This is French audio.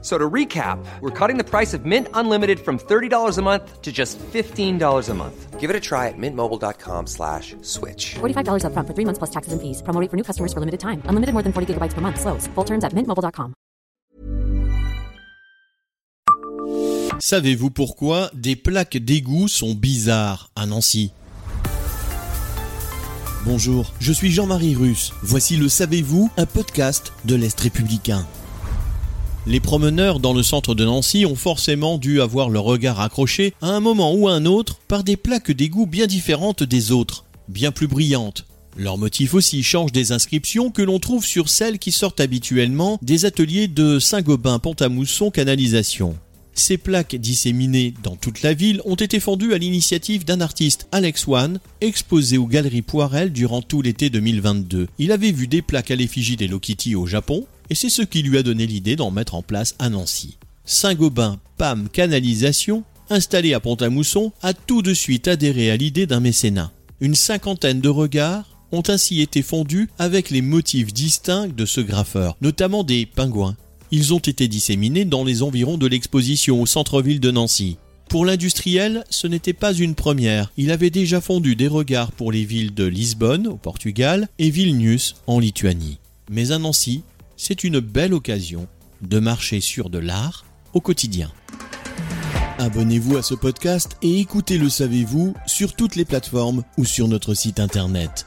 So to recap, we're cutting the price of Mint Unlimited from $30 a month to just $15 a month. Give it a try at mintmobile.com slash switch. $45 upfront for three months plus taxes and fees. Promo rate for new customers for limited time. Unlimited more than 40 gigabytes per month. Slows. Full terms at mintmobile.com. Savez-vous pourquoi des plaques d'égout sont bizarres à Nancy? Bonjour, je suis Jean-Marie Russe. Voici le Savez-vous, un podcast de l'Est républicain. Les promeneurs dans le centre de Nancy ont forcément dû avoir leur regard accroché à un moment ou à un autre par des plaques d'égout bien différentes des autres, bien plus brillantes. Leur motif aussi change des inscriptions que l'on trouve sur celles qui sortent habituellement des ateliers de Saint-Gobain-Pont-à-Mousson Canalisation. Ces plaques disséminées dans toute la ville ont été fendues à l'initiative d'un artiste, Alex Wan, exposé aux Galeries Poirel durant tout l'été 2022. Il avait vu des plaques à l'effigie d'Hello Kitty au Japon, et c'est ce qui lui a donné l'idée d'en mettre en place à Nancy. Saint-Gobain PAM Canalisation, installé à Pont-à-Mousson, a tout de suite adhéré à l'idée d'un mécénat. Une cinquantaine de regards ont ainsi été fondus avec les motifs distincts de ce graffeur, notamment des pingouins. Ils ont été disséminés dans les environs de l'exposition au centre-ville de Nancy. Pour l'industriel, ce n'était pas une première. Il avait déjà fondu des regards pour les villes de Lisbonne, au Portugal, et Vilnius, en Lituanie. Mais à Nancy, c'est une belle occasion de marcher sur de l'art au quotidien. Abonnez-vous à ce podcast et écoutez Le Savez-vous sur toutes les plateformes ou sur notre site internet.